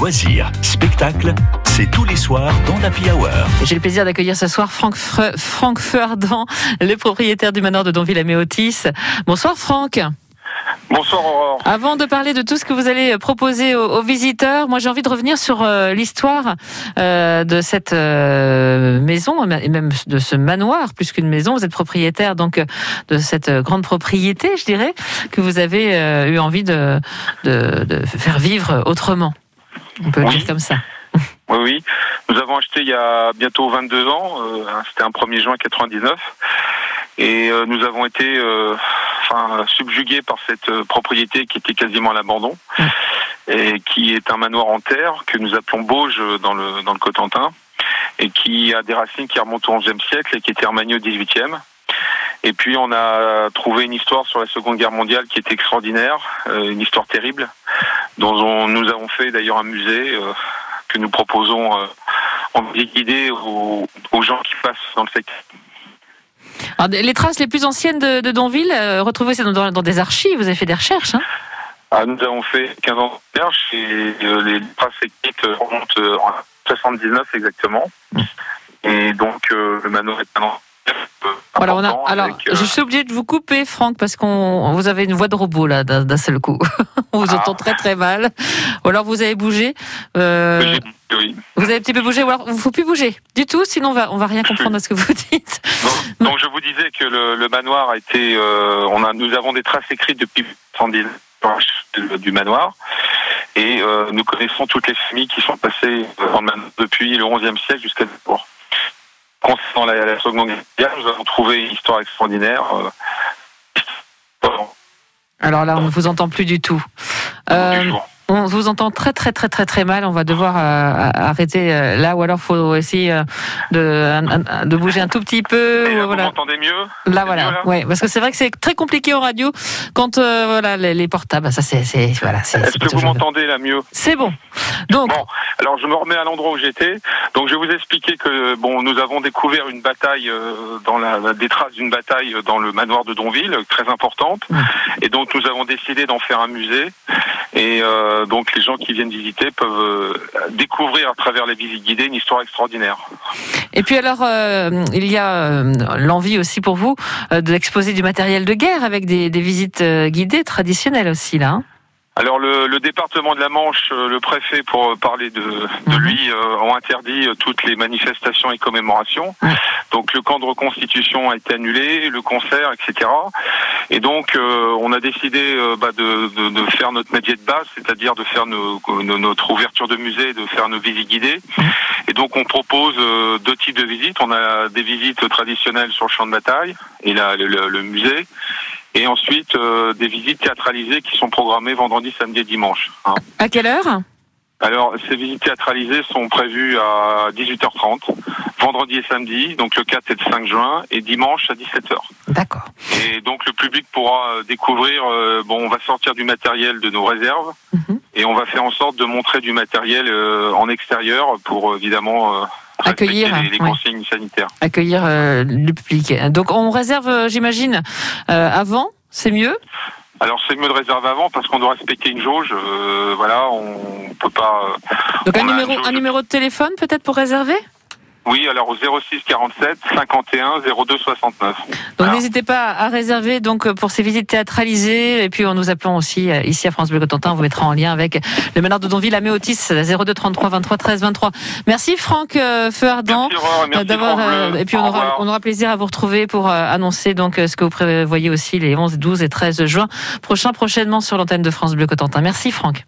loisirs, spectacles, c'est tous les soirs dans l'Happy Hour. J'ai le plaisir d'accueillir ce soir Franck, Fre Franck Feuardan, le propriétaire du manoir de Donville à Méotis. Bonsoir Franck. Bonsoir Aurore. Avant de parler de tout ce que vous allez proposer aux, aux visiteurs, moi j'ai envie de revenir sur euh, l'histoire euh, de cette euh, maison et même de ce manoir, plus qu'une maison. Vous êtes propriétaire donc de cette grande propriété, je dirais, que vous avez euh, eu envie de, de, de, faire vivre autrement. On peut oui. le dire comme ça. Oui, oui. Nous avons acheté il y a bientôt 22 ans. C'était un 1er juin 99. Et nous avons été enfin, subjugués par cette propriété qui était quasiment à l'abandon. Mmh. Et qui est un manoir en terre que nous appelons Bauge dans le, dans le Cotentin. Et qui a des racines qui remontent au XIe siècle et qui étaient remaniées au XVIIIe. Et puis on a trouvé une histoire sur la Seconde Guerre mondiale qui était extraordinaire, euh, une histoire terrible, dont on, nous avons fait d'ailleurs un musée euh, que nous proposons euh, en guidée aux, aux, gens qui passent dans le secteur. Alors, les traces les plus anciennes de, de Donville, euh, retrouvées dans, dans, dans, des archives, vous avez fait des recherches hein ah, Nous avons fait 15 ans de recherche et euh, les traces écrites remontent en 79 exactement. Mmh. Et donc le manoir est un voilà, on a, alors, avec, euh... je suis obligée de vous couper, Franck, parce qu'on vous avez une voix de robot là d'un seul coup. on vous ah. entend très très mal. Ou alors vous avez bougé. Euh, oui. Vous avez un petit peu bougé. Ou alors il ne faut plus bouger du tout, sinon on va on va rien comprendre à ce que vous dites. Donc, donc je vous disais que le, le manoir a été, euh, on a, nous avons des traces écrites depuis 110 du manoir. Et euh, nous connaissons toutes les familles qui sont passées depuis le 11e siècle jusqu'à nos jours concernant la, la Seconde Guerre mondiale, nous avons trouvé une histoire extraordinaire. Euh... Alors là, on ne vous entend plus du tout. Euh, on vous entend très très très très très mal. On va devoir euh, arrêter euh, là, ou alors faut essayer euh, de, de bouger un tout petit peu. Là, voilà. Vous m'entendez mieux Là voilà. Mieux, là ouais, parce que c'est vrai que c'est très compliqué en radio quand voilà les, les, portables. Ça c'est voilà. Est-ce que vous m'entendez là mieux C'est bon. Donc. Bon, alors je me remets à l'endroit où j'étais. Donc je vais vous expliquer que bon, nous avons découvert une bataille dans la, des traces d'une bataille dans le manoir de Donville, très importante, et donc nous avons décidé d'en faire un musée. Et euh, donc les gens qui viennent visiter peuvent euh, découvrir à travers les visites guidées une histoire extraordinaire. Et puis alors, euh, il y a euh, l'envie aussi pour vous d'exposer du matériel de guerre avec des, des visites guidées traditionnelles aussi là. Alors le, le, département de la Manche, le préfet, pour parler de, de lui, euh, ont interdit toutes les manifestations et commémorations. Donc le camp de reconstitution a été annulé, le concert, etc. Et donc euh, on a décidé euh, bah, de, de, de, faire notre métier de base, c'est-à-dire de faire nos, nos, notre ouverture de musée, de faire nos visites guidées. Mmh. Et donc on propose deux types de visites. On a des visites traditionnelles sur le champ de bataille et là le, le, le musée et ensuite euh, des visites théâtralisées qui sont programmées vendredi, samedi et dimanche. Hein. À quelle heure Alors, ces visites théâtralisées sont prévues à 18h30, vendredi et samedi, donc le 4 et le 5 juin, et dimanche à 17h. D'accord. Et donc le public pourra découvrir, euh, bon, on va sortir du matériel de nos réserves, mm -hmm. et on va faire en sorte de montrer du matériel euh, en extérieur pour évidemment accueillir les, les consignes ouais. sanitaires. Accueillir euh, le public. Donc on réserve, euh, j'imagine, euh, avant, c'est mieux? Alors c'est mieux de réserver avant parce qu'on doit respecter une jauge. Euh, voilà, on peut pas. Donc un numéro, un numéro de téléphone peut-être pour réserver? Oui, alors au 06 47 51 02 69. Donc n'hésitez pas à réserver donc pour ces visites théâtralisées et puis en nous appelant aussi ici à France Bleu Cotentin, on vous mettra en lien avec le manoir de Donville à Méotis 02 33 23 13 23. Merci Franck euh, Feuardan d'avoir euh, et puis on aura, on aura plaisir à vous retrouver pour euh, annoncer donc ce que vous prévoyez aussi les 11, 12 et 13 juin prochain prochainement sur l'antenne de France Bleu Cotentin. Merci Franck.